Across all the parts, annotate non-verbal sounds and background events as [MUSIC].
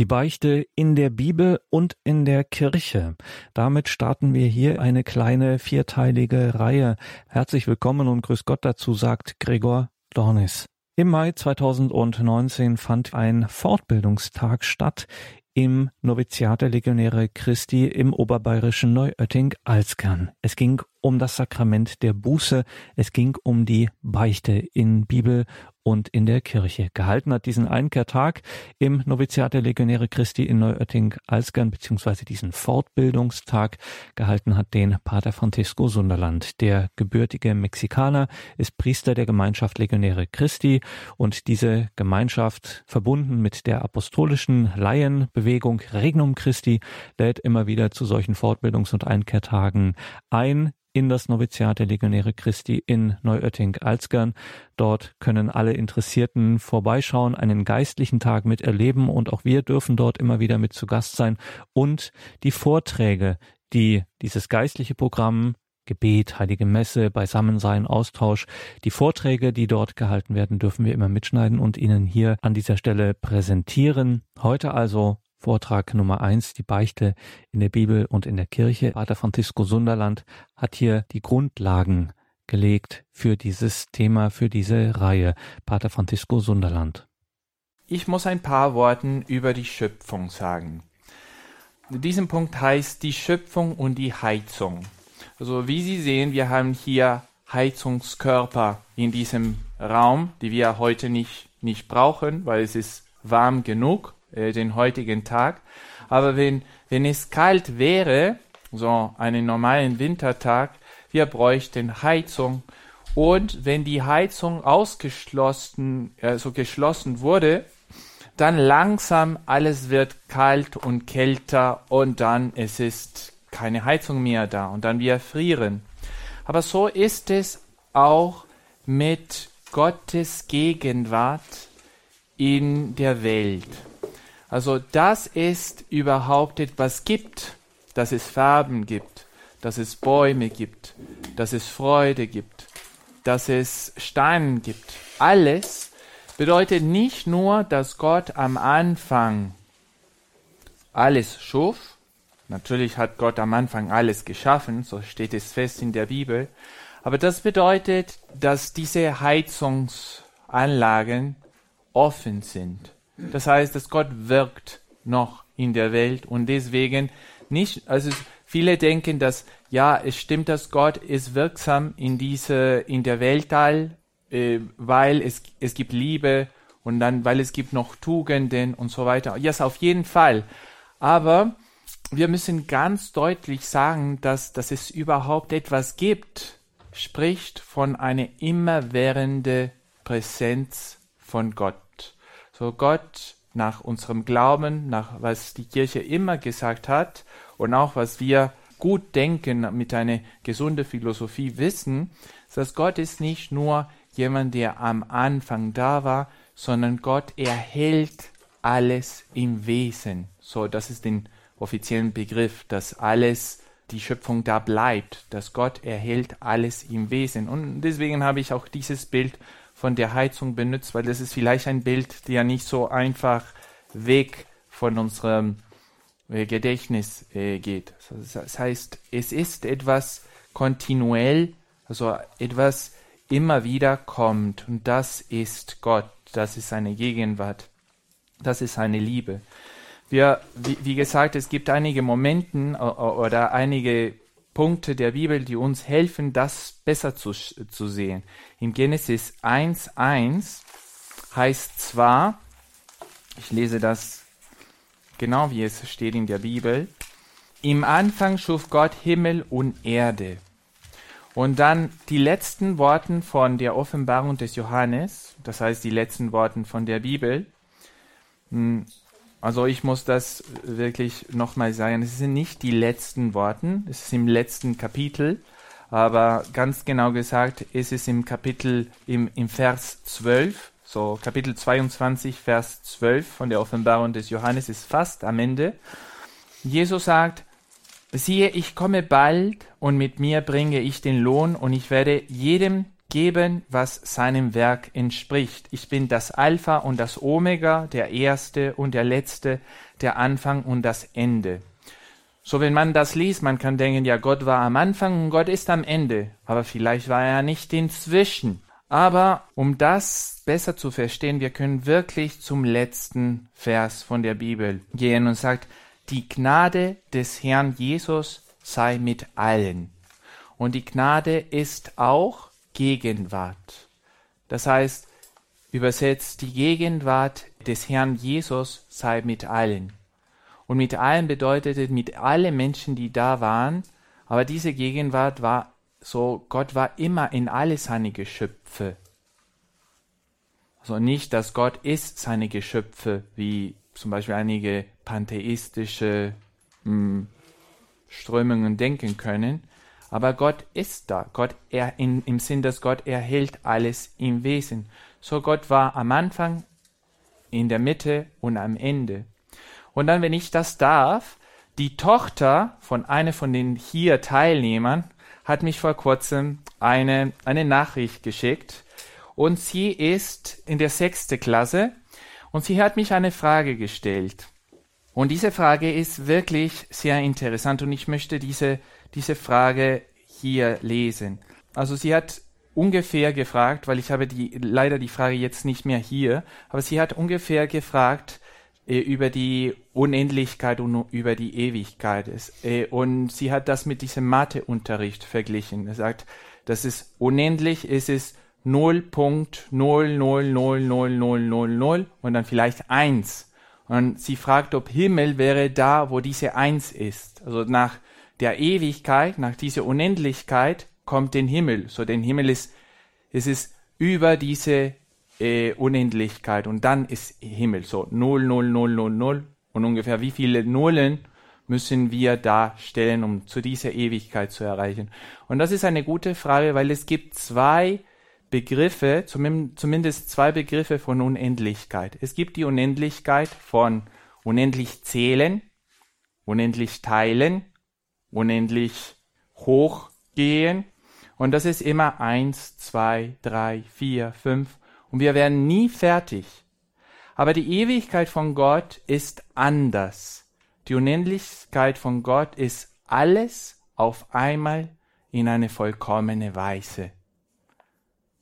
Die Beichte in der Bibel und in der Kirche. Damit starten wir hier eine kleine vierteilige Reihe. Herzlich willkommen und grüß Gott dazu, sagt Gregor Dornis. Im Mai 2019 fand ein Fortbildungstag statt im Noviziat der Legionäre Christi im oberbayerischen Neuötting-Alzgern. Es ging um das Sakrament der Buße, es ging um die Beichte in Bibel und in der Kirche. Gehalten hat diesen Einkehrtag im Noviziat der Legionäre Christi in Neuötting-Alzgern, beziehungsweise diesen Fortbildungstag gehalten hat den Pater Francisco Sunderland. Der gebürtige Mexikaner ist Priester der Gemeinschaft Legionäre Christi und diese Gemeinschaft, verbunden mit der apostolischen Laienbewegung Regnum Christi, lädt immer wieder zu solchen Fortbildungs- und Einkehrtagen ein in das Noviziat der Legionäre Christi in Neuötting-Alzgern. Dort können alle Interessierten vorbeischauen, einen geistlichen Tag miterleben und auch wir dürfen dort immer wieder mit zu Gast sein und die Vorträge, die dieses geistliche Programm Gebet, Heilige Messe, Beisammensein, Austausch. Die Vorträge, die dort gehalten werden, dürfen wir immer mitschneiden und Ihnen hier an dieser Stelle präsentieren. Heute also Vortrag Nummer eins, die Beichte in der Bibel und in der Kirche. Pater Francisco Sunderland hat hier die Grundlagen gelegt für dieses Thema, für diese Reihe. Pater Francisco Sunderland. Ich muss ein paar Worte über die Schöpfung sagen. In Punkt heißt die Schöpfung und die Heizung. Also wie Sie sehen, wir haben hier Heizungskörper in diesem Raum, die wir heute nicht, nicht brauchen, weil es ist warm genug äh, den heutigen Tag. Aber wenn, wenn es kalt wäre, so einen normalen Wintertag, wir bräuchten Heizung. Und wenn die Heizung ausgeschlossen, also geschlossen wurde, dann langsam alles wird kalt und kälter und dann es ist keine Heizung mehr da und dann wir frieren. Aber so ist es auch mit Gottes Gegenwart in der Welt. Also, dass es überhaupt etwas gibt, dass es Farben gibt, dass es Bäume gibt, dass es Freude gibt, dass es Steine gibt. Alles bedeutet nicht nur, dass Gott am Anfang alles schuf. Natürlich hat Gott am Anfang alles geschaffen, so steht es fest in der Bibel. Aber das bedeutet, dass diese Heizungsanlagen offen sind das heißt, dass Gott wirkt noch in der Welt und deswegen nicht, also viele denken, dass ja, es stimmt, dass Gott ist wirksam in diese, in der Weltall, äh, weil es, es gibt Liebe und dann, weil es gibt noch Tugenden und so weiter. Ja, yes, auf jeden Fall. Aber wir müssen ganz deutlich sagen, dass, dass es überhaupt etwas gibt, spricht von einer immerwährende Präsenz von Gott. So Gott nach unserem Glauben, nach was die Kirche immer gesagt hat und auch was wir gut denken, mit einer gesunden Philosophie wissen, dass Gott ist nicht nur jemand, der am Anfang da war, sondern Gott erhält alles im Wesen. So, das ist den offiziellen Begriff, dass alles die Schöpfung da bleibt, dass Gott erhält alles im Wesen. Und deswegen habe ich auch dieses Bild von der Heizung benutzt, weil das ist vielleicht ein Bild, der nicht so einfach weg von unserem äh, Gedächtnis äh, geht. Das heißt, es ist etwas kontinuell, also etwas immer wieder kommt und das ist Gott, das ist seine Gegenwart, das ist seine Liebe. Wir, wie, wie gesagt, es gibt einige Momente oder einige Punkte der Bibel, die uns helfen, das besser zu, zu sehen. In Genesis 1.1 heißt zwar, ich lese das genau wie es steht in der Bibel, im Anfang schuf Gott Himmel und Erde. Und dann die letzten Worte von der Offenbarung des Johannes, das heißt die letzten Worte von der Bibel, hm, also ich muss das wirklich nochmal sagen. Es sind nicht die letzten Worte, es ist im letzten Kapitel, aber ganz genau gesagt, es ist im Kapitel, im, im Vers 12, so Kapitel 22, Vers 12 von der Offenbarung des Johannes ist fast am Ende. Jesus sagt, siehe, ich komme bald und mit mir bringe ich den Lohn und ich werde jedem geben, was seinem Werk entspricht. Ich bin das Alpha und das Omega, der Erste und der Letzte, der Anfang und das Ende. So, wenn man das liest, man kann denken, ja, Gott war am Anfang und Gott ist am Ende. Aber vielleicht war er nicht inzwischen. Aber um das besser zu verstehen, wir können wirklich zum letzten Vers von der Bibel gehen und sagt, die Gnade des Herrn Jesus sei mit allen. Und die Gnade ist auch Gegenwart. Das heißt, übersetzt, die Gegenwart des Herrn Jesus sei mit allen. Und mit allen bedeutete mit allen Menschen, die da waren, aber diese Gegenwart war so, Gott war immer in alle seine Geschöpfe. Also nicht, dass Gott ist seine Geschöpfe, wie zum Beispiel einige pantheistische mh, hm, Strömungen denken können, aber Gott ist da. Gott er in, im Sinn, dass Gott erhält alles im Wesen. So Gott war am Anfang, in der Mitte und am Ende. Und dann, wenn ich das darf, die Tochter von einer von den hier Teilnehmern hat mich vor kurzem eine, eine Nachricht geschickt und sie ist in der sechste Klasse und sie hat mich eine Frage gestellt. Und diese Frage ist wirklich sehr interessant und ich möchte diese, diese Frage hier lesen. Also sie hat ungefähr gefragt, weil ich habe die, leider die Frage jetzt nicht mehr hier, aber sie hat ungefähr gefragt äh, über die Unendlichkeit und über die Ewigkeit. Äh, und sie hat das mit diesem Matheunterricht verglichen. Er sagt, das ist unendlich, es ist 0.0000000 und dann vielleicht 1. Und sie fragt, ob Himmel wäre da, wo diese 1 ist. Also nach der Ewigkeit, nach dieser Unendlichkeit kommt den Himmel. So den Himmel ist, es ist über diese äh, Unendlichkeit und dann ist Himmel. So 0, 0, 0, 0, 0 und ungefähr wie viele Nullen müssen wir da stellen, um zu dieser Ewigkeit zu erreichen? Und das ist eine gute Frage, weil es gibt zwei Begriffe, zumindest zwei Begriffe von Unendlichkeit. Es gibt die Unendlichkeit von unendlich zählen, unendlich teilen, unendlich hochgehen. Und das ist immer eins, zwei, drei, vier, fünf. Und wir werden nie fertig. Aber die Ewigkeit von Gott ist anders. Die Unendlichkeit von Gott ist alles auf einmal in eine vollkommene Weise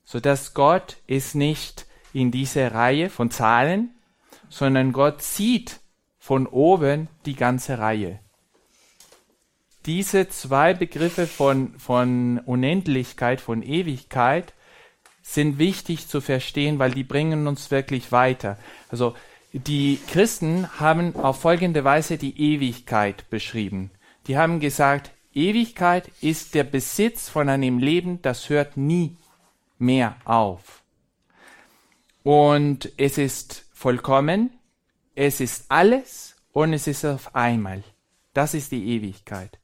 so dass Gott ist nicht in diese Reihe von Zahlen, sondern Gott sieht von oben die ganze Reihe. Diese zwei Begriffe von, von Unendlichkeit, von Ewigkeit sind wichtig zu verstehen, weil die bringen uns wirklich weiter. Also die Christen haben auf folgende Weise die Ewigkeit beschrieben. Die haben gesagt, Ewigkeit ist der Besitz von einem Leben, das hört nie mehr auf. Und es ist vollkommen, es ist alles und es ist auf einmal. Das ist die Ewigkeit.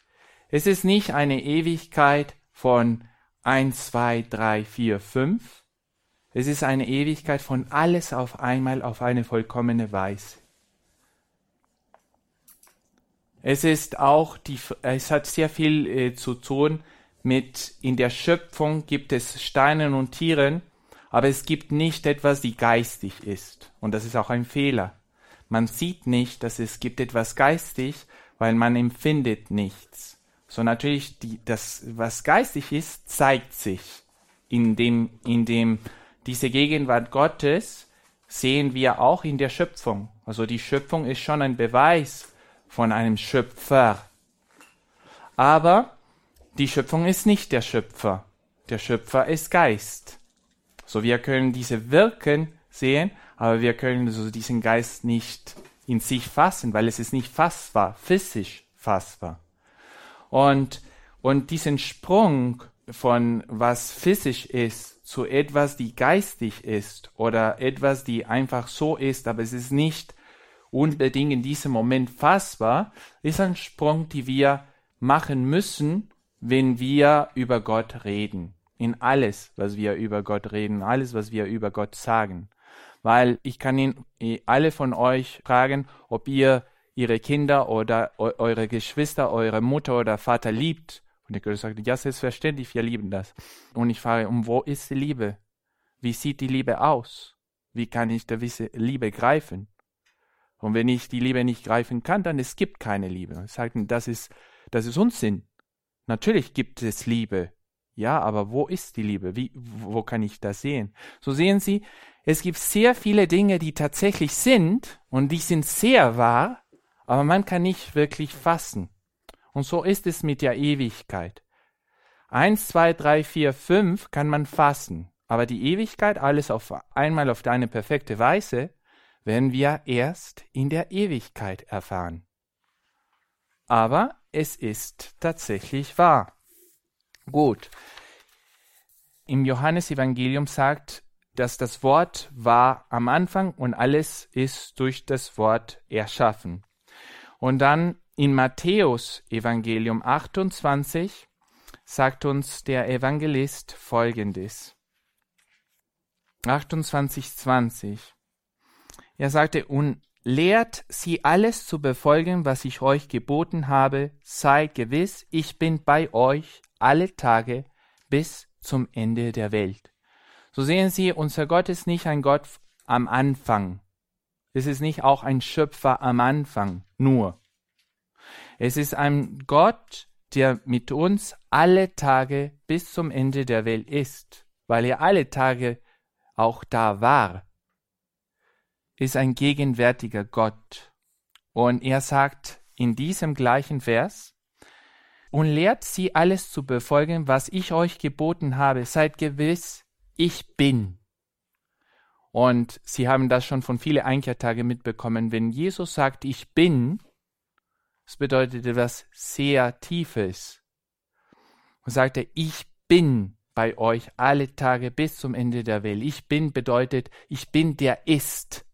Es ist nicht eine Ewigkeit von 1, 2, 3, 4, 5. Es ist eine Ewigkeit von alles auf einmal auf eine vollkommene Weise. Es ist auch die, es hat sehr viel äh, zu tun mit in der Schöpfung gibt es Steinen und Tieren, aber es gibt nicht etwas, die geistig ist. Und das ist auch ein Fehler. Man sieht nicht, dass es gibt etwas geistig, weil man empfindet nichts. So natürlich, die, das, was geistig ist, zeigt sich. In dem, in dem, diese Gegenwart Gottes sehen wir auch in der Schöpfung. Also die Schöpfung ist schon ein Beweis von einem Schöpfer. Aber die Schöpfung ist nicht der Schöpfer. Der Schöpfer ist Geist. So wir können diese Wirken sehen, aber wir können so diesen Geist nicht in sich fassen, weil es ist nicht fassbar, physisch fassbar. Und, und diesen Sprung von was physisch ist zu etwas, die geistig ist oder etwas, die einfach so ist, aber es ist nicht unbedingt in diesem Moment fassbar, ist ein Sprung, die wir machen müssen, wenn wir über Gott reden. In alles, was wir über Gott reden, alles, was wir über Gott sagen. Weil ich kann ihn eh, alle von euch fragen, ob ihr ihre Kinder oder eure Geschwister, eure Mutter oder Vater liebt Und der König sagte, ja, selbstverständlich, wir lieben das. Und ich frage, um wo ist die Liebe? Wie sieht die Liebe aus? Wie kann ich diese Liebe greifen? Und wenn ich die Liebe nicht greifen kann, dann es gibt keine Liebe. Ich sage, das ist, das ist Unsinn. Natürlich gibt es Liebe. Ja, aber wo ist die Liebe? Wie, wo kann ich das sehen? So sehen Sie, es gibt sehr viele Dinge, die tatsächlich sind und die sind sehr wahr, aber man kann nicht wirklich fassen. Und so ist es mit der Ewigkeit. Eins, zwei, drei, vier, fünf kann man fassen, aber die Ewigkeit, alles auf einmal auf eine perfekte Weise, werden wir erst in der Ewigkeit erfahren. Aber es ist tatsächlich wahr. Gut. Im Johannesevangelium sagt, dass das Wort war am Anfang und alles ist durch das Wort erschaffen. Und dann in Matthäus Evangelium 28 sagt uns der Evangelist folgendes. 28,20. Er sagte, und lehrt sie alles zu befolgen, was ich euch geboten habe, seid gewiss, ich bin bei euch alle Tage bis zum Ende der Welt. So sehen Sie, unser Gott ist nicht ein Gott am Anfang. Es ist nicht auch ein Schöpfer am Anfang nur. Es ist ein Gott, der mit uns alle Tage bis zum Ende der Welt ist, weil er alle Tage auch da war. Ist ein gegenwärtiger Gott. Und er sagt in diesem gleichen Vers, und lehrt sie alles zu befolgen, was ich euch geboten habe. Seid gewiss, ich bin. Und Sie haben das schon von vielen Einkehrtagen mitbekommen. Wenn Jesus sagt, ich bin, das bedeutet etwas sehr Tiefes. Und sagte, ich bin bei euch alle Tage bis zum Ende der Welt. Ich bin bedeutet, ich bin der ist.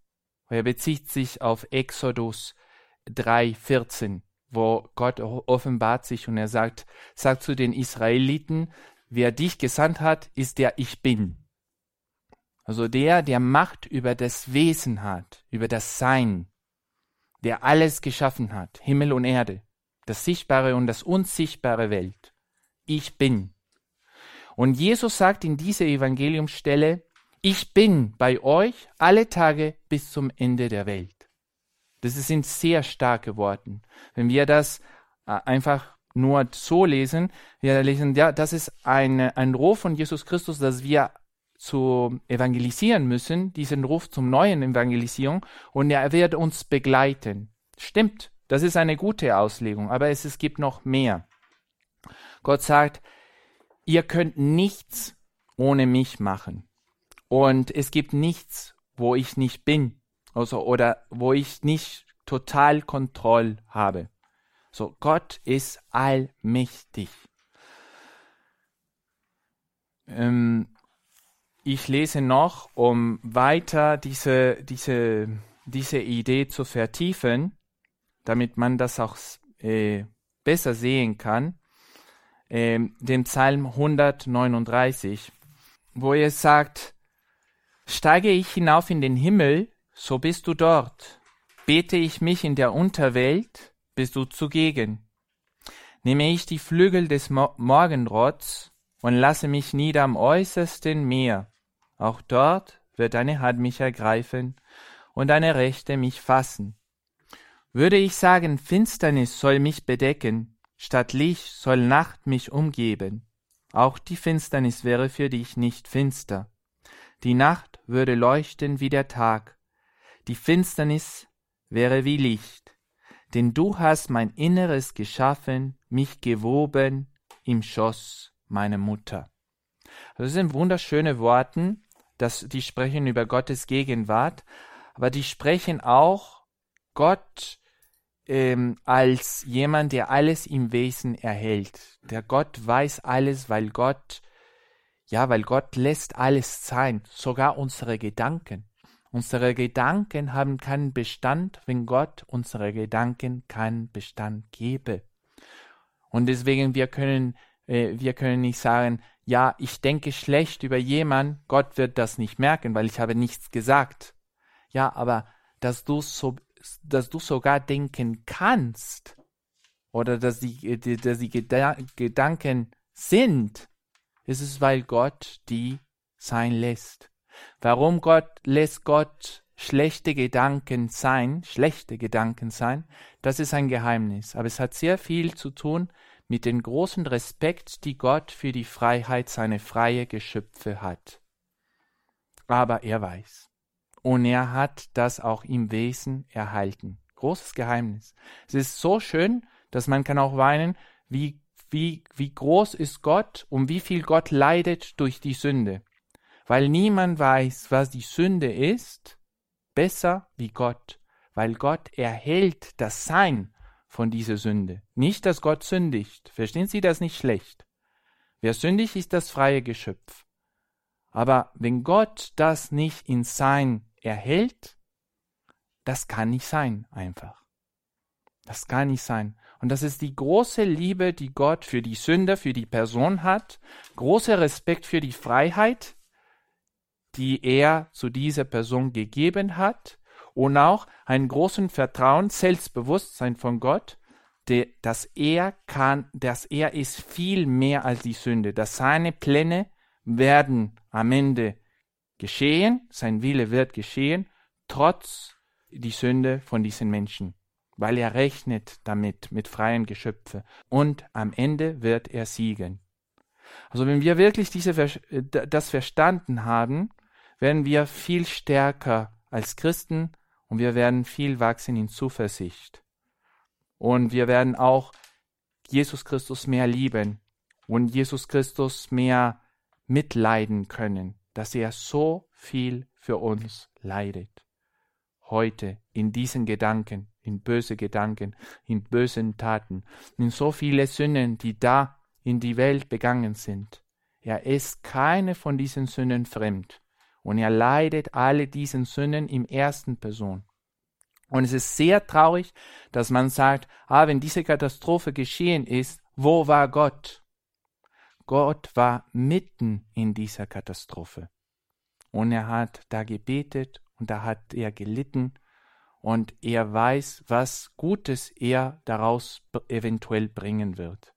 Er bezieht sich auf Exodus 3,14, wo Gott offenbart sich und er sagt, sagt zu den Israeliten, wer dich gesandt hat, ist der Ich bin. Also der, der Macht über das Wesen hat, über das Sein der alles geschaffen hat, Himmel und Erde, das sichtbare und das unsichtbare Welt. Ich bin. Und Jesus sagt in dieser Evangeliumsstelle, ich bin bei euch alle Tage bis zum Ende der Welt. Das sind sehr starke Worte. Wenn wir das äh, einfach nur so lesen, wir lesen, ja, das ist eine, ein Ruf von Jesus Christus, dass wir zu evangelisieren müssen, diesen Ruf zum neuen Evangelisierung, und er wird uns begleiten. Stimmt, das ist eine gute Auslegung, aber es, es gibt noch mehr. Gott sagt, ihr könnt nichts ohne mich machen. Und es gibt nichts, wo ich nicht bin, also, oder wo ich nicht total Kontroll habe. So, Gott ist allmächtig. Ähm, ich lese noch, um weiter diese, diese, diese Idee zu vertiefen, damit man das auch äh, besser sehen kann, äh, den Psalm 139, wo er sagt, Steige ich hinauf in den Himmel, so bist du dort. Bete ich mich in der Unterwelt, bist du zugegen. Nehme ich die Flügel des Mo Morgenrotts und lasse mich nieder am äußersten Meer, auch dort wird deine Hand mich ergreifen und deine Rechte mich fassen. Würde ich sagen, Finsternis soll mich bedecken, statt Licht soll Nacht mich umgeben, auch die Finsternis wäre für dich nicht finster. Die Nacht würde leuchten wie der Tag, die Finsternis wäre wie Licht, denn du hast mein Inneres geschaffen, mich gewoben im Schoß meiner Mutter. Also das sind wunderschöne Worten, dass die sprechen über Gottes Gegenwart, aber die sprechen auch Gott ähm, als jemand, der alles im Wesen erhält. Der Gott weiß alles, weil Gott, ja, weil Gott lässt alles sein, sogar unsere Gedanken. Unsere Gedanken haben keinen Bestand, wenn Gott unsere Gedanken keinen Bestand gebe. Und deswegen wir können äh, wir können nicht sagen, ja, ich denke schlecht über jemanden, Gott wird das nicht merken, weil ich habe nichts gesagt. Ja, aber dass du so, dass du sogar denken kannst, oder dass die, dass die Gedanken sind, ist es, weil Gott die sein lässt. Warum Gott lässt Gott schlechte Gedanken sein, schlechte Gedanken sein, das ist ein Geheimnis. Aber es hat sehr viel zu tun mit dem großen Respekt, die Gott für die Freiheit seiner freie Geschöpfe hat. Aber er weiß. Und er hat das auch im Wesen erhalten. Großes Geheimnis. Es ist so schön, dass man kann auch weinen, wie, wie, wie groß ist Gott und wie viel Gott leidet durch die Sünde. Weil niemand weiß, was die Sünde ist, besser wie Gott. Weil Gott erhält das Sein von dieser Sünde. Nicht, dass Gott sündigt. Verstehen Sie das nicht schlecht? Wer sündigt, ist das freie Geschöpf. Aber wenn Gott das nicht in Sein erhält, das kann nicht sein, einfach. Das kann nicht sein. Und das ist die große Liebe, die Gott für die Sünder, für die Person hat, großer Respekt für die Freiheit, die er zu dieser Person gegeben hat und auch einen großen Vertrauen, Selbstbewusstsein von Gott, dass er kann, dass er ist viel mehr als die Sünde, dass seine Pläne werden am Ende geschehen, sein Wille wird geschehen, trotz die Sünde von diesen Menschen weil er rechnet damit mit freien Geschöpfe und am Ende wird er siegen. Also wenn wir wirklich diese, das verstanden haben, werden wir viel stärker als Christen und wir werden viel wachsen in Zuversicht. Und wir werden auch Jesus Christus mehr lieben und Jesus Christus mehr mitleiden können, dass er so viel für uns leidet. Heute in diesen Gedanken, in böse Gedanken, in bösen Taten, in so viele Sünden, die da in die Welt begangen sind. Er ist keine von diesen Sünden fremd und er leidet alle diesen Sünden im ersten Person. Und es ist sehr traurig, dass man sagt, ah, wenn diese Katastrophe geschehen ist, wo war Gott? Gott war mitten in dieser Katastrophe. Und er hat da gebetet und da hat er gelitten und er weiß, was Gutes er daraus eventuell bringen wird.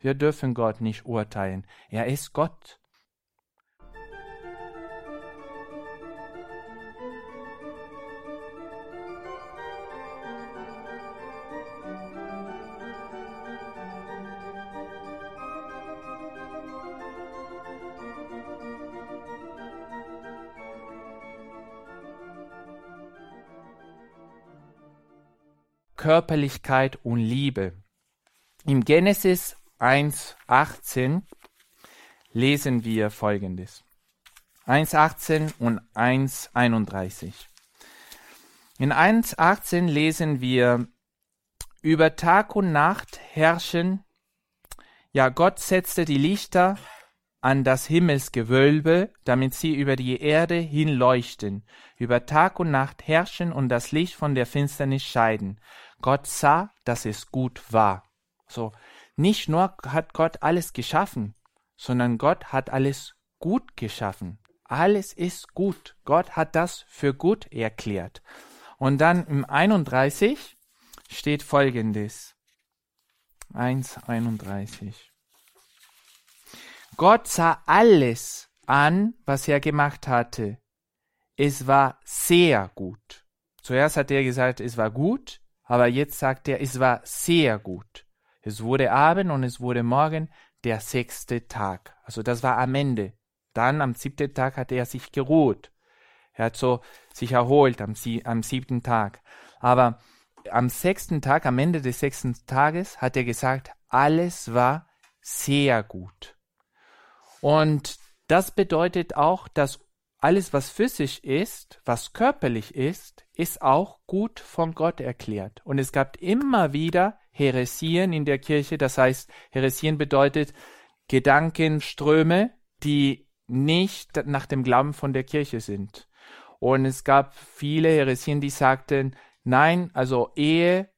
Wir dürfen Gott nicht urteilen. Er ist Gott. Körperlichkeit und Liebe. Im Genesis 1.18 lesen wir folgendes. 1.18 und 1.31. In 1.18 lesen wir, über Tag und Nacht herrschen, ja Gott setzte die Lichter an das Himmelsgewölbe, damit sie über die Erde hinleuchten, über Tag und Nacht herrschen und das Licht von der Finsternis scheiden. Gott sah, dass es gut war. So, nicht nur hat Gott alles geschaffen, sondern Gott hat alles gut geschaffen. Alles ist gut. Gott hat das für gut erklärt. Und dann im 31 steht folgendes. 1,31. Gott sah alles an, was er gemacht hatte. Es war sehr gut. Zuerst hat er gesagt, es war gut, aber jetzt sagt er, es war sehr gut. Es wurde Abend und es wurde Morgen der sechste Tag. Also das war am Ende. Dann am siebten Tag hat er sich geruht. Er hat so sich erholt am, am siebten Tag. Aber am sechsten Tag, am Ende des sechsten Tages, hat er gesagt, alles war sehr gut. Und das bedeutet auch, dass alles, was physisch ist, was körperlich ist, ist auch gut von Gott erklärt. Und es gab immer wieder Heresien in der Kirche. Das heißt, Heresien bedeutet Gedankenströme, die nicht nach dem Glauben von der Kirche sind. Und es gab viele Heresien, die sagten, nein, also Ehe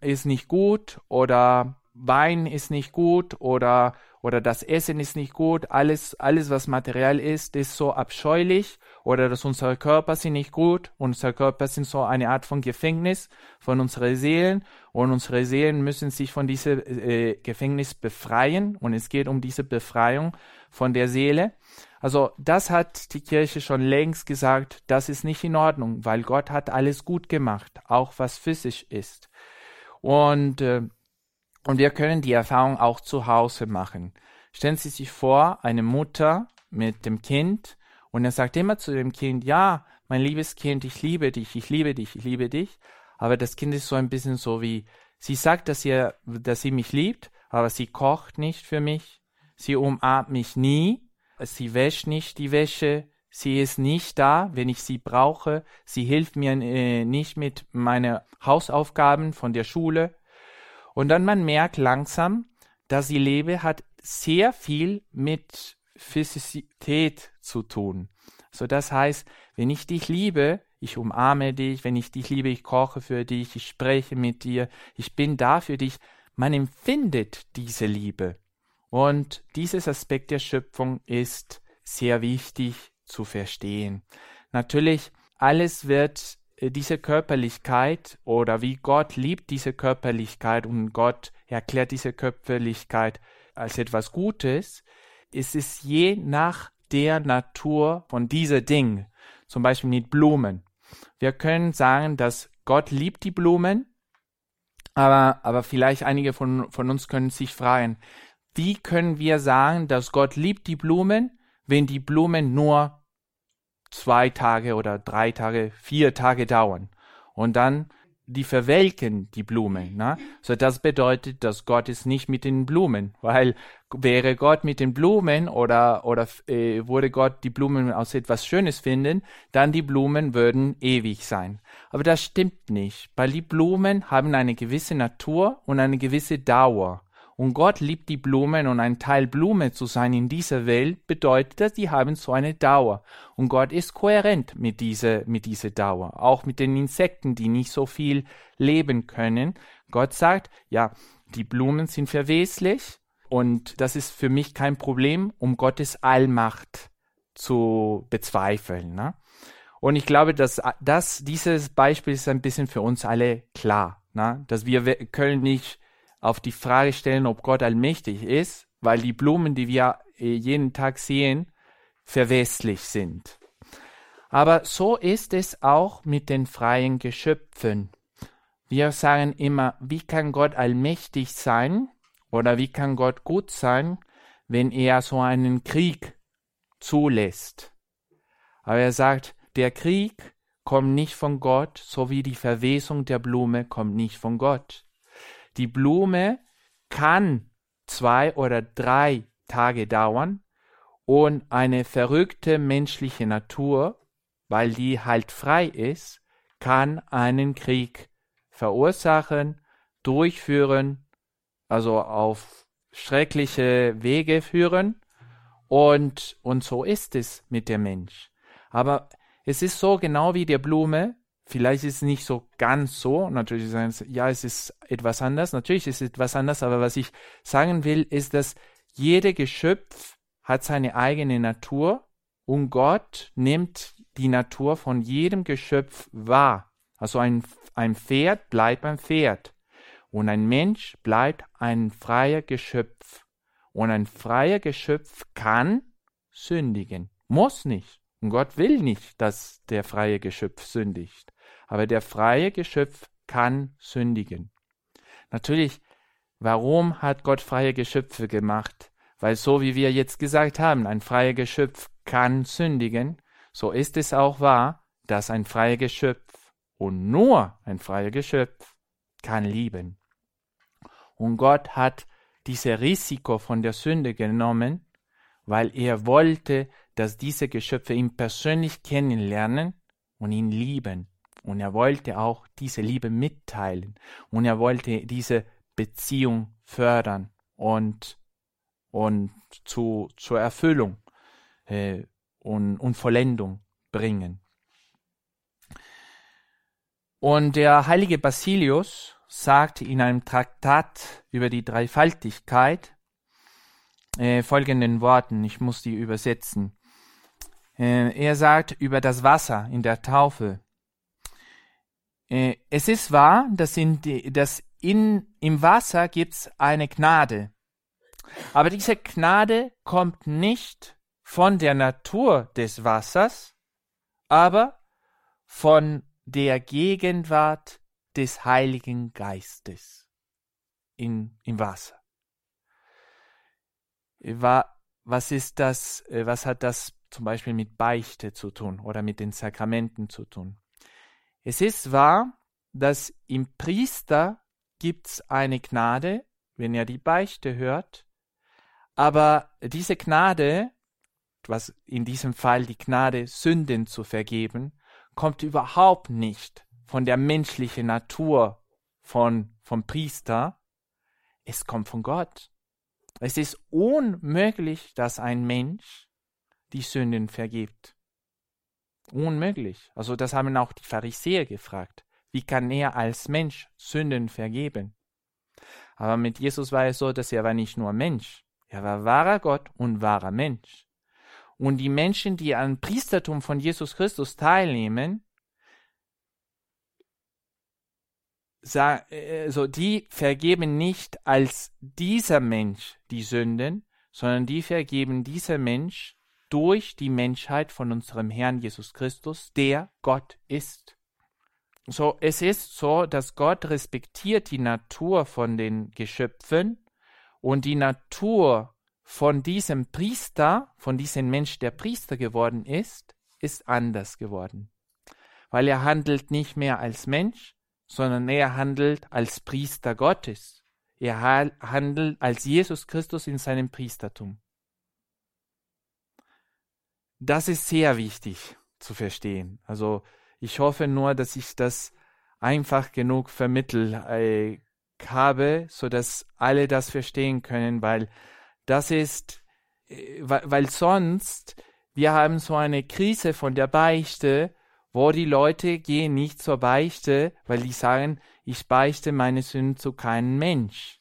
ist nicht gut oder Wein ist nicht gut oder, oder das Essen ist nicht gut, alles, alles was materiell ist, ist so abscheulich oder dass unsere Körper sind nicht gut, unsere Körper sind so eine Art von Gefängnis von unseren Seelen und unsere Seelen müssen sich von diesem äh, Gefängnis befreien und es geht um diese Befreiung von der Seele. Also das hat die Kirche schon längst gesagt, das ist nicht in Ordnung, weil Gott hat alles gut gemacht, auch was physisch ist. Und, äh, und wir können die Erfahrung auch zu Hause machen. Stellen Sie sich vor, eine Mutter mit dem Kind und er sagt immer zu dem Kind, ja, mein liebes Kind, ich liebe dich, ich liebe dich, ich liebe dich. Aber das Kind ist so ein bisschen so wie, sie sagt, dass sie, dass sie mich liebt, aber sie kocht nicht für mich, sie umarmt mich nie, sie wäscht nicht die Wäsche, sie ist nicht da, wenn ich sie brauche, sie hilft mir äh, nicht mit meinen Hausaufgaben von der Schule. Und dann man merkt langsam, dass sie lebe hat sehr viel mit Physizität zu tun. So das heißt, wenn ich dich liebe, ich umarme dich, wenn ich dich liebe, ich koche für dich, ich spreche mit dir, ich bin da für dich. Man empfindet diese Liebe. Und dieses Aspekt der Schöpfung ist sehr wichtig zu verstehen. Natürlich, alles wird diese Körperlichkeit oder wie Gott liebt diese Körperlichkeit und Gott erklärt diese Körperlichkeit als etwas Gutes, es ist je nach der Natur von dieser Ding, zum Beispiel mit Blumen. Wir können sagen, dass Gott liebt die Blumen, aber, aber vielleicht einige von, von uns können sich fragen, wie können wir sagen, dass Gott liebt die Blumen, wenn die Blumen nur zwei Tage oder drei Tage, vier Tage dauern? Und dann die verwelken die Blumen. Ne? So das bedeutet, dass Gott ist nicht mit den Blumen, weil wäre Gott mit den Blumen oder oder äh, würde Gott die Blumen aus etwas Schönes finden, dann die Blumen würden ewig sein. Aber das stimmt nicht, weil die Blumen haben eine gewisse Natur und eine gewisse Dauer. Und Gott liebt die Blumen und ein Teil Blume zu sein in dieser Welt bedeutet, dass die haben so eine Dauer. Und Gott ist kohärent mit dieser, mit dieser Dauer. Auch mit den Insekten, die nicht so viel leben können. Gott sagt, ja, die Blumen sind verweslich und das ist für mich kein Problem, um Gottes Allmacht zu bezweifeln. Ne? Und ich glaube, dass, dass dieses Beispiel ist ein bisschen für uns alle klar, ne? dass wir können nicht auf die Frage stellen, ob Gott allmächtig ist, weil die Blumen, die wir äh, jeden Tag sehen, verweslich sind. Aber so ist es auch mit den freien Geschöpfen. Wir sagen immer, wie kann Gott allmächtig sein oder wie kann Gott gut sein, wenn er so einen Krieg zulässt. Aber er sagt, der Krieg kommt nicht von Gott, so wie die Verwesung der Blume kommt nicht von Gott. Die Blume kann zwei oder drei Tage dauern und eine verrückte menschliche Natur, weil die halt frei ist, kann einen Krieg verursachen, durchführen, also auf schreckliche Wege führen und, und so ist es mit der Mensch. Aber es ist so genau wie der Blume, Vielleicht ist es nicht so ganz so. Natürlich sagen sie, ja, es ist etwas anders. Natürlich ist es etwas anders, aber was ich sagen will, ist, dass jede Geschöpf hat seine eigene Natur und Gott nimmt die Natur von jedem Geschöpf wahr. Also ein, ein Pferd bleibt ein Pferd und ein Mensch bleibt ein freier Geschöpf. Und ein freier Geschöpf kann sündigen, muss nicht. Und Gott will nicht, dass der freie Geschöpf sündigt aber der freie Geschöpf kann sündigen. Natürlich, warum hat Gott freie Geschöpfe gemacht? Weil so wie wir jetzt gesagt haben, ein freier Geschöpf kann sündigen, so ist es auch wahr, dass ein freier Geschöpf und nur ein freier Geschöpf kann lieben. Und Gott hat dieses Risiko von der Sünde genommen, weil er wollte, dass diese Geschöpfe ihn persönlich kennenlernen und ihn lieben. Und er wollte auch diese Liebe mitteilen. Und er wollte diese Beziehung fördern und, und zu, zur Erfüllung äh, und, und Vollendung bringen. Und der heilige Basilius sagt in einem Traktat über die Dreifaltigkeit, äh, folgenden Worten. Ich muss die übersetzen. Äh, er sagt über das Wasser in der Taufe. Äh, es ist wahr, dass, in, die, dass in, im Wasser gibt's eine Gnade. Aber diese Gnade kommt nicht von der Natur des Wassers, aber von der Gegenwart des Heiligen Geistes in, im Wasser. Was ist das, äh, was hat das zum Beispiel mit Beichte zu tun oder mit den Sakramenten zu tun? Es ist wahr, dass im Priester gibt's eine Gnade, wenn er die Beichte hört, aber diese Gnade, was in diesem Fall die Gnade, Sünden zu vergeben, kommt überhaupt nicht von der menschlichen Natur von, vom Priester, es kommt von Gott. Es ist unmöglich, dass ein Mensch die Sünden vergibt. Unmöglich. Also das haben auch die Pharisäer gefragt. Wie kann er als Mensch Sünden vergeben? Aber mit Jesus war es so, dass er war nicht nur Mensch, er war wahrer Gott und wahrer Mensch. Und die Menschen, die am Priestertum von Jesus Christus teilnehmen, also die vergeben nicht als dieser Mensch die Sünden, sondern die vergeben dieser Mensch durch die Menschheit von unserem Herrn Jesus Christus, der Gott ist. So, es ist so, dass Gott respektiert die Natur von den Geschöpfen und die Natur von diesem Priester, von diesem Mensch, der Priester geworden ist, ist anders geworden. Weil er handelt nicht mehr als Mensch, sondern er handelt als Priester Gottes. Er handelt als Jesus Christus in seinem Priestertum. Das ist sehr wichtig zu verstehen. Also ich hoffe nur, dass ich das einfach genug vermittelt äh, habe, so dass alle das verstehen können, weil das ist, äh, weil, weil sonst wir haben so eine Krise von der Beichte, wo die Leute gehen nicht zur Beichte, weil die sagen, ich beichte meine Sünden zu keinem Mensch.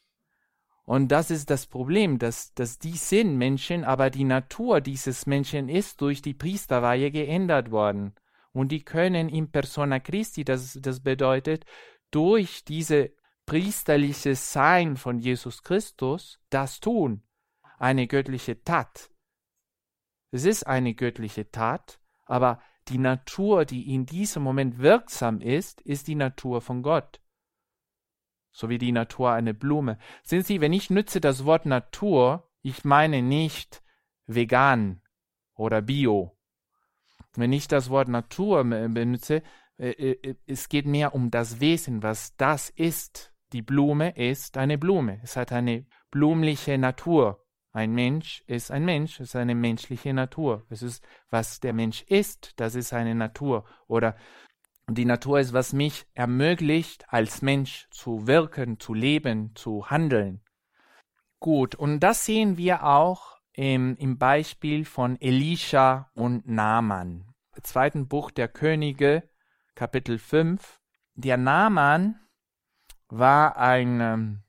Und das ist das Problem, dass, dass die sind Menschen, aber die Natur dieses Menschen ist durch die Priesterweihe geändert worden. Und die können in persona Christi, das, das bedeutet, durch diese priesterliche Sein von Jesus Christus das tun. Eine göttliche Tat. Es ist eine göttliche Tat, aber die Natur, die in diesem Moment wirksam ist, ist die Natur von Gott. So wie die Natur eine Blume. Sehen Sie, wenn ich nütze das Wort Natur, ich meine nicht vegan oder bio. Wenn ich das Wort Natur benutze, äh, äh, es geht mehr um das Wesen, was das ist. Die Blume ist eine Blume. Es hat eine blumliche Natur. Ein Mensch ist ein Mensch, ist eine menschliche Natur. Es ist, was der Mensch ist, das ist eine Natur. Oder die Natur ist, was mich ermöglicht, als Mensch zu wirken, zu leben, zu handeln. Gut, und das sehen wir auch im, im Beispiel von Elisha und Naaman. Im zweiten Buch der Könige, Kapitel 5. Der Naaman war ein ähm,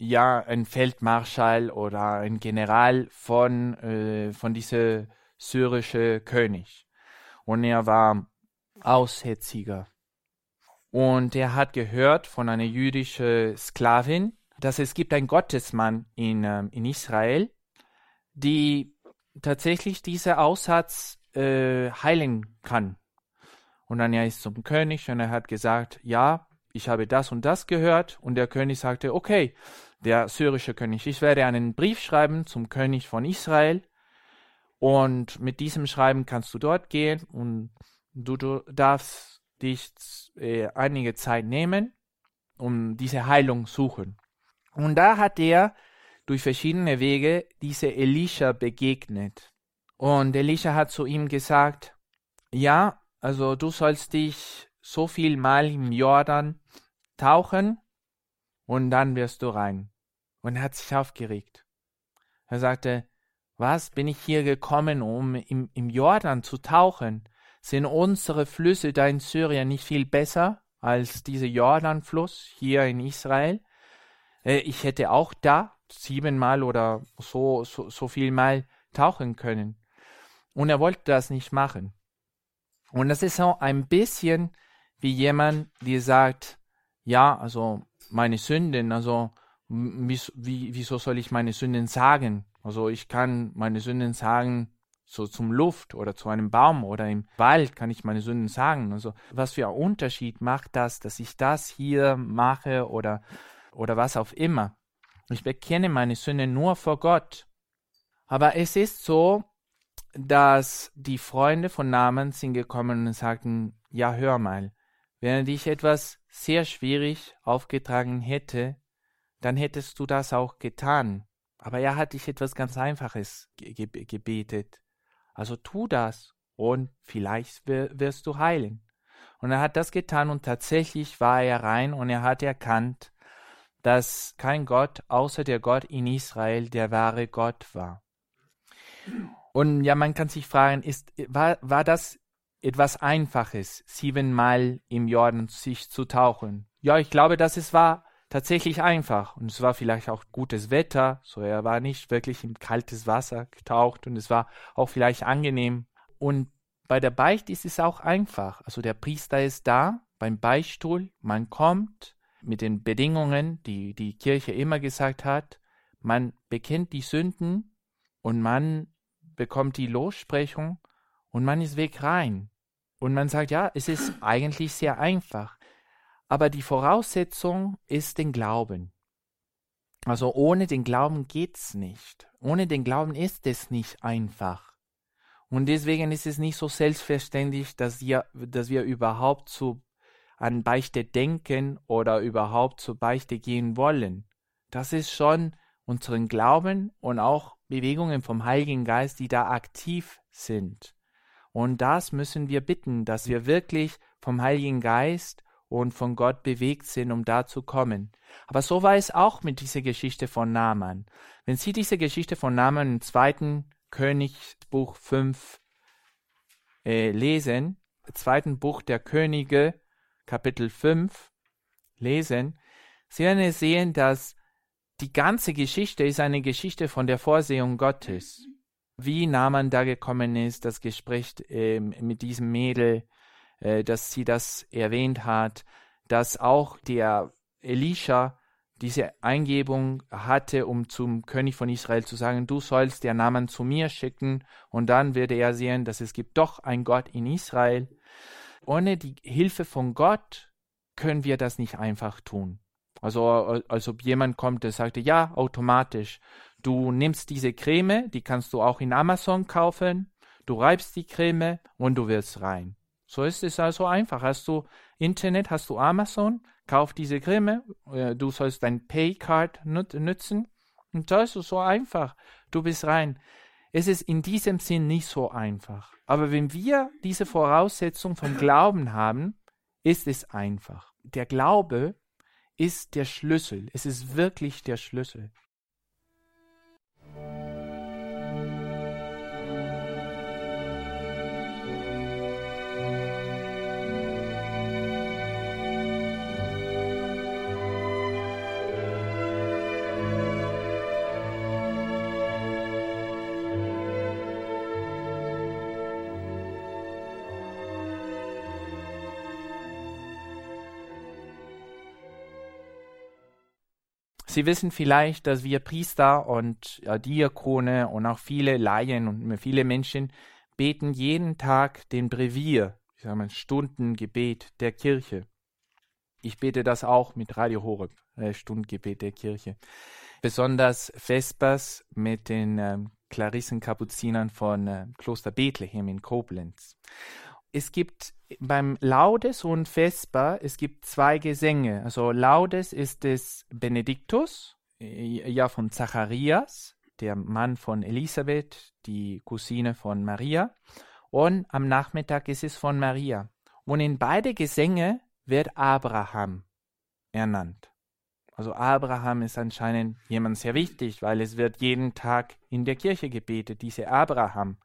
ja ein Feldmarschall oder ein General von, äh, von dieser syrische König. Und er war Aussätziger. Und er hat gehört von einer jüdischen Sklavin, dass es gibt einen Gottesmann in, ähm, in Israel, die tatsächlich diese Aussatz äh, heilen kann. Und dann er ist zum König und er hat gesagt, ja, ich habe das und das gehört. Und der König sagte, okay, der syrische König. Ich werde einen Brief schreiben zum König von Israel und mit diesem Schreiben kannst du dort gehen und du, du darfst dich äh, einige Zeit nehmen, um diese Heilung suchen. Und da hat er durch verschiedene Wege diese Elisha begegnet. Und Elisha hat zu ihm gesagt, ja, also du sollst dich so viel mal im Jordan tauchen und dann wirst du rein. Und er hat sich aufgeregt. Er sagte, was bin ich hier gekommen, um im, im Jordan zu tauchen? Sind unsere Flüsse da in Syrien nicht viel besser als dieser Jordanfluss hier in Israel? Äh, ich hätte auch da siebenmal oder so, so, so viel Mal tauchen können. Und er wollte das nicht machen. Und das ist so ein bisschen wie jemand, der sagt, ja, also meine Sünden, also wie, wie, wieso soll ich meine Sünden sagen? Also ich kann meine Sünden sagen, so zum Luft oder zu einem Baum oder im Wald kann ich meine Sünden sagen. Also was für einen Unterschied macht das, dass ich das hier mache oder, oder was auch immer. Ich bekenne meine Sünden nur vor Gott. Aber es ist so, dass die Freunde von Naaman sind gekommen und sagten, ja, hör mal, wenn dich etwas sehr schwierig aufgetragen hätte, dann hättest du das auch getan. Aber er hat dich etwas ganz Einfaches ge gebetet. Also tu das und vielleicht wirst du heilen. Und er hat das getan und tatsächlich war er rein und er hat erkannt, dass kein Gott außer der Gott in Israel der wahre Gott war. Und ja, man kann sich fragen, ist, war, war das etwas Einfaches, siebenmal im Jordan sich zu tauchen? Ja, ich glaube, dass es war tatsächlich einfach. Und es war vielleicht auch gutes Wetter, so er war nicht wirklich in kaltes Wasser getaucht und es war auch vielleicht angenehm. Und bei der Beicht ist es auch einfach. Also der Priester ist da beim Beichtstuhl, man kommt mit den Bedingungen, die die Kirche immer gesagt hat, man bekennt die Sünden und man bekommt die Lossprechung und man ist weg rein. Und man sagt, ja, es ist eigentlich sehr einfach. Aber die Voraussetzung ist den Glauben. Also ohne den Glauben geht's nicht. Ohne den Glauben ist es nicht einfach. Und deswegen ist es nicht so selbstverständlich, dass wir, dass wir überhaupt zu, an Beichte denken oder überhaupt zur Beichte gehen wollen. Das ist schon unseren Glauben und auch Bewegungen vom Heiligen Geist, die da aktiv sind. Und das müssen wir bitten, dass wir wirklich vom Heiligen Geist und von Gott bewegt sind, um da zu kommen. Aber so war es auch mit dieser Geschichte von Naaman. Wenn Sie diese Geschichte von Naaman im zweiten Königsbuch 5 äh, lesen, zweiten Buch der Könige, Kapitel 5, lesen, Sie werden sehen, dass die ganze Geschichte ist eine Geschichte von der Vorsehung Gottes. Wie Naaman da gekommen ist, das Gespräch äh, mit diesem Mädel, dass sie das erwähnt hat, dass auch der Elisha diese Eingebung hatte, um zum König von Israel zu sagen, du sollst der Naaman zu mir schicken, und dann würde er sehen, dass es gibt doch ein Gott in Israel. Ohne die Hilfe von Gott können wir das nicht einfach tun. Also als ob jemand kommt, der sagte, ja, automatisch. Du nimmst diese Creme, die kannst du auch in Amazon kaufen, du reibst die Creme und du wirst rein. So ist es also einfach. Hast du Internet, hast du Amazon, kauf diese Creme, äh, du sollst dein Paycard nützen und das ist so einfach. Du bist rein. Es ist in diesem Sinn nicht so einfach. Aber wenn wir diese Voraussetzung vom Glauben haben, ist es einfach. Der Glaube ist der Schlüssel. Es ist wirklich der Schlüssel. Sie wissen vielleicht, dass wir Priester und ja, Diakone und auch viele Laien und viele Menschen beten jeden Tag den Brevier, ich sage mal Stundengebet der Kirche. Ich bete das auch mit Radio Horeb, äh, Stundengebet der Kirche. Besonders Vespers mit den ähm, Klarissenkapuzinern von äh, Kloster Bethlehem in Koblenz es gibt beim Laudes und Vesper, es gibt zwei Gesänge. Also Laudes ist es Benediktus, äh, ja von Zacharias, der Mann von Elisabeth, die Cousine von Maria. Und am Nachmittag ist es von Maria. Und in beide Gesänge wird Abraham ernannt. Also Abraham ist anscheinend jemand sehr wichtig, weil es wird jeden Tag in der Kirche gebetet, diese Abraham.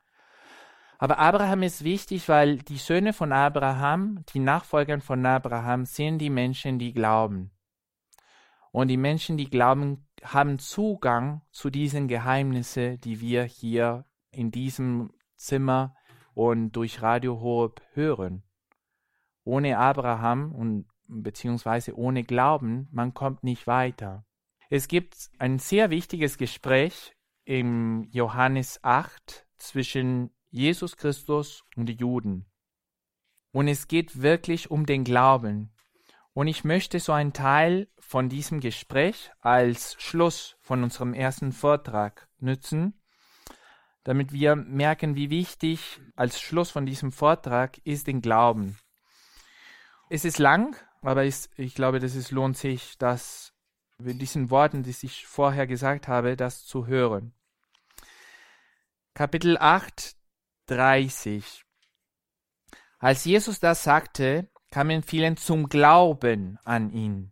Aber Abraham ist wichtig, weil die Söhne von Abraham, die Nachfolger von Abraham, sind die Menschen, die glauben. Und die Menschen, die glauben, haben Zugang zu diesen Geheimnissen, die wir hier in diesem Zimmer und durch Radio Horeb hören. Ohne Abraham und beziehungsweise ohne Glauben, man kommt nicht weiter. Es gibt ein sehr wichtiges Gespräch im Johannes 8 zwischen Jesus Christus und die Juden. Und es geht wirklich um den Glauben. Und ich möchte so einen Teil von diesem Gespräch als Schluss von unserem ersten Vortrag nützen, damit wir merken, wie wichtig als Schluss von diesem Vortrag ist den Glauben. Es ist lang, aber ich, ich glaube, dass es lohnt sich, das mit diesen Worten, die ich vorher gesagt habe, das zu hören. Kapitel 8, 30. Als Jesus das sagte, kamen vielen zum Glauben an ihn.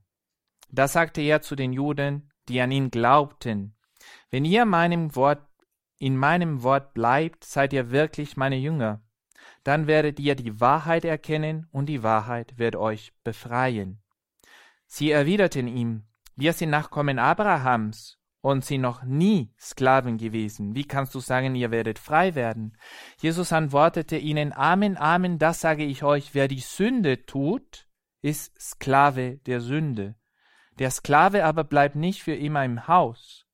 Da sagte er zu den Juden, die an ihn glaubten, wenn ihr meinem Wort, in meinem Wort bleibt, seid ihr wirklich meine Jünger. Dann werdet ihr die Wahrheit erkennen und die Wahrheit wird euch befreien. Sie erwiderten ihm, wir sind Nachkommen Abrahams und sind noch nie Sklaven gewesen. Wie kannst du sagen, ihr werdet frei werden? Jesus antwortete ihnen, Amen, Amen, das sage ich euch, wer die Sünde tut, ist Sklave der Sünde. Der Sklave aber bleibt nicht für immer im Haus.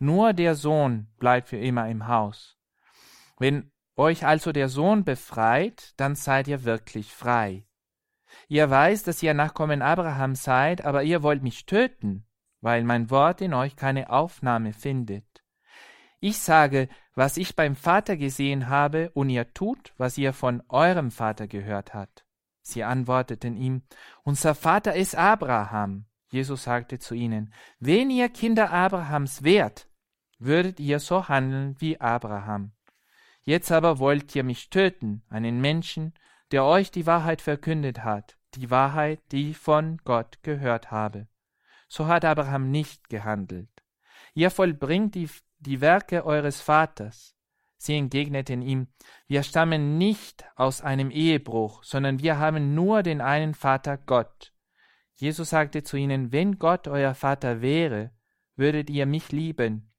Nur der Sohn bleibt für immer im Haus. Wenn euch also der Sohn befreit, dann seid ihr wirklich frei. Ihr weiß, dass ihr Nachkommen Abraham seid, aber ihr wollt mich töten weil mein Wort in euch keine Aufnahme findet. Ich sage, was ich beim Vater gesehen habe, und ihr tut, was ihr von eurem Vater gehört habt. Sie antworteten ihm, Unser Vater ist Abraham. Jesus sagte zu ihnen, Wenn ihr Kinder Abrahams wärt, würdet ihr so handeln wie Abraham. Jetzt aber wollt ihr mich töten, einen Menschen, der euch die Wahrheit verkündet hat, die Wahrheit, die ich von Gott gehört habe so hat Abraham nicht gehandelt. Ihr vollbringt die, die Werke eures Vaters. Sie entgegneten ihm, wir stammen nicht aus einem Ehebruch, sondern wir haben nur den einen Vater Gott. Jesus sagte zu ihnen, wenn Gott euer Vater wäre, würdet ihr mich lieben,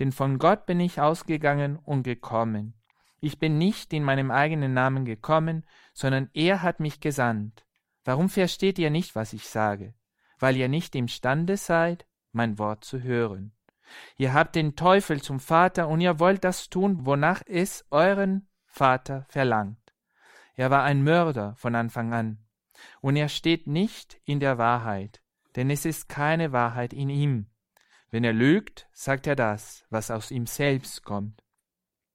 denn von Gott bin ich ausgegangen und gekommen. Ich bin nicht in meinem eigenen Namen gekommen, sondern er hat mich gesandt. Warum versteht ihr nicht, was ich sage? Weil ihr nicht imstande seid, mein Wort zu hören. Ihr habt den Teufel zum Vater und ihr wollt das tun, wonach es euren Vater verlangt. Er war ein Mörder von Anfang an, und er steht nicht in der Wahrheit, denn es ist keine Wahrheit in ihm. Wenn er lügt, sagt er das, was aus ihm selbst kommt.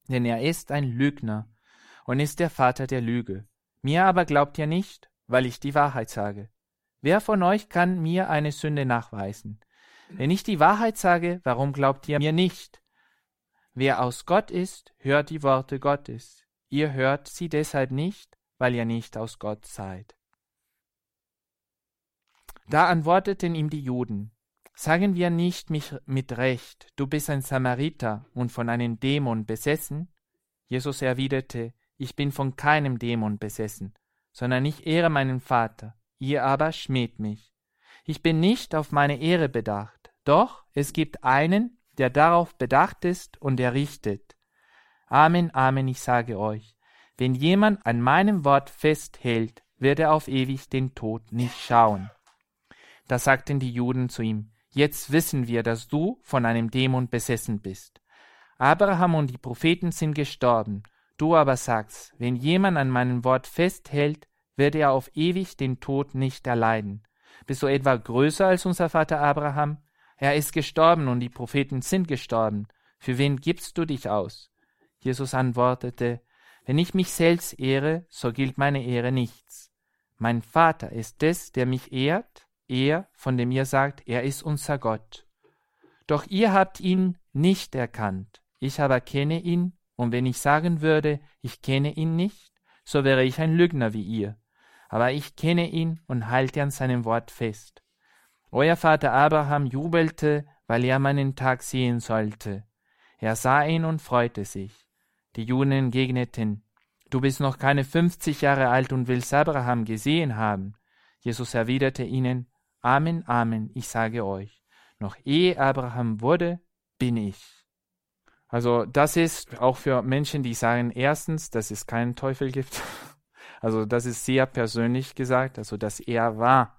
Denn er ist ein Lügner und ist der Vater der Lüge. Mir aber glaubt ihr nicht, weil ich die Wahrheit sage. Wer von euch kann mir eine Sünde nachweisen? Wenn ich die Wahrheit sage, warum glaubt ihr mir nicht? Wer aus Gott ist, hört die Worte Gottes. Ihr hört sie deshalb nicht, weil ihr nicht aus Gott seid. Da antworteten ihm die Juden, Sagen wir nicht mich mit Recht, du bist ein Samariter und von einem Dämon besessen? Jesus erwiderte, Ich bin von keinem Dämon besessen, sondern ich ehre meinen Vater ihr aber schmäht mich. Ich bin nicht auf meine Ehre bedacht, doch es gibt einen, der darauf bedacht ist und der richtet. Amen, Amen, ich sage euch, wenn jemand an meinem Wort festhält, wird er auf ewig den Tod nicht schauen. Da sagten die Juden zu ihm, Jetzt wissen wir, dass du von einem Dämon besessen bist. Abraham und die Propheten sind gestorben, du aber sagst, wenn jemand an meinem Wort festhält, wird er auf ewig den Tod nicht erleiden. Bist du etwa größer als unser Vater Abraham? Er ist gestorben und die Propheten sind gestorben. Für wen gibst du dich aus? Jesus antwortete, wenn ich mich selbst ehre, so gilt meine Ehre nichts. Mein Vater ist es, der mich ehrt, er, von dem ihr sagt, er ist unser Gott. Doch ihr habt ihn nicht erkannt, ich aber kenne ihn, und wenn ich sagen würde, ich kenne ihn nicht, so wäre ich ein Lügner wie ihr aber ich kenne ihn und halte an seinem Wort fest. Euer Vater Abraham jubelte, weil er meinen Tag sehen sollte. Er sah ihn und freute sich. Die Juden entgegneten, Du bist noch keine fünfzig Jahre alt und willst Abraham gesehen haben. Jesus erwiderte ihnen, Amen, Amen, ich sage euch, noch ehe Abraham wurde, bin ich. Also das ist auch für Menschen, die sagen, erstens, dass es keinen Teufel gibt. [LAUGHS] Also das ist sehr persönlich gesagt, also dass er war,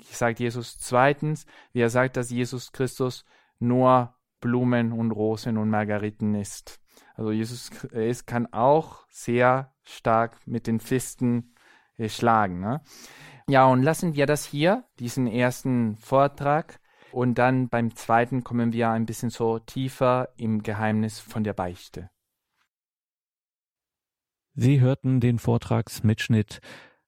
sagt Jesus. Zweitens, wie er sagt, dass Jesus Christus nur Blumen und Rosen und Margariten ist. Also Jesus es kann auch sehr stark mit den Fisten äh, schlagen. Ne? Ja, und lassen wir das hier, diesen ersten Vortrag. Und dann beim zweiten kommen wir ein bisschen so tiefer im Geheimnis von der Beichte. Sie hörten den Vortragsmitschnitt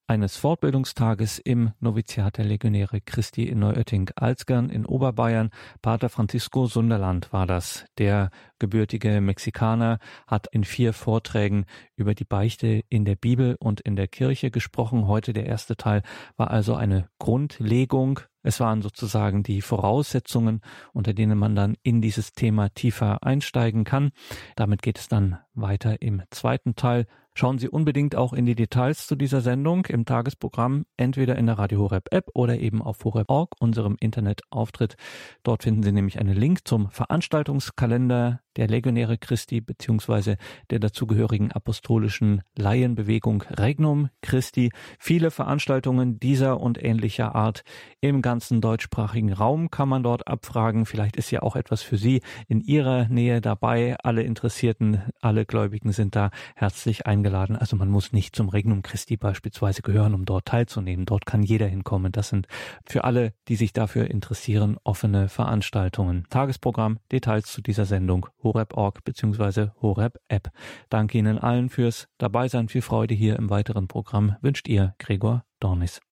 eines Fortbildungstages im Noviziat der Legionäre Christi in Neuötting-Alzgern in Oberbayern. Pater Francisco Sunderland war das. Der gebürtige Mexikaner hat in vier Vorträgen über die Beichte in der Bibel und in der Kirche gesprochen. Heute der erste Teil war also eine Grundlegung es waren sozusagen die Voraussetzungen, unter denen man dann in dieses Thema tiefer einsteigen kann. Damit geht es dann weiter im zweiten Teil. Schauen Sie unbedingt auch in die Details zu dieser Sendung im Tagesprogramm, entweder in der Radio Horeb App oder eben auf horeb.org, unserem Internetauftritt. Dort finden Sie nämlich einen Link zum Veranstaltungskalender der Legionäre Christi beziehungsweise der dazugehörigen apostolischen Laienbewegung Regnum Christi. Viele Veranstaltungen dieser und ähnlicher Art im ganzen deutschsprachigen Raum kann man dort abfragen. Vielleicht ist ja auch etwas für Sie in Ihrer Nähe dabei. Alle Interessierten, alle Gläubigen sind da herzlich eingeladen. Also man muss nicht zum Regnum Christi beispielsweise gehören, um dort teilzunehmen. Dort kann jeder hinkommen. Das sind für alle, die sich dafür interessieren, offene Veranstaltungen. Tagesprogramm, Details zu dieser Sendung horeb.org bzw. Horeb-App. Danke Ihnen allen fürs Dabeisein. Viel Freude hier im weiteren Programm wünscht Ihr Gregor Dornis.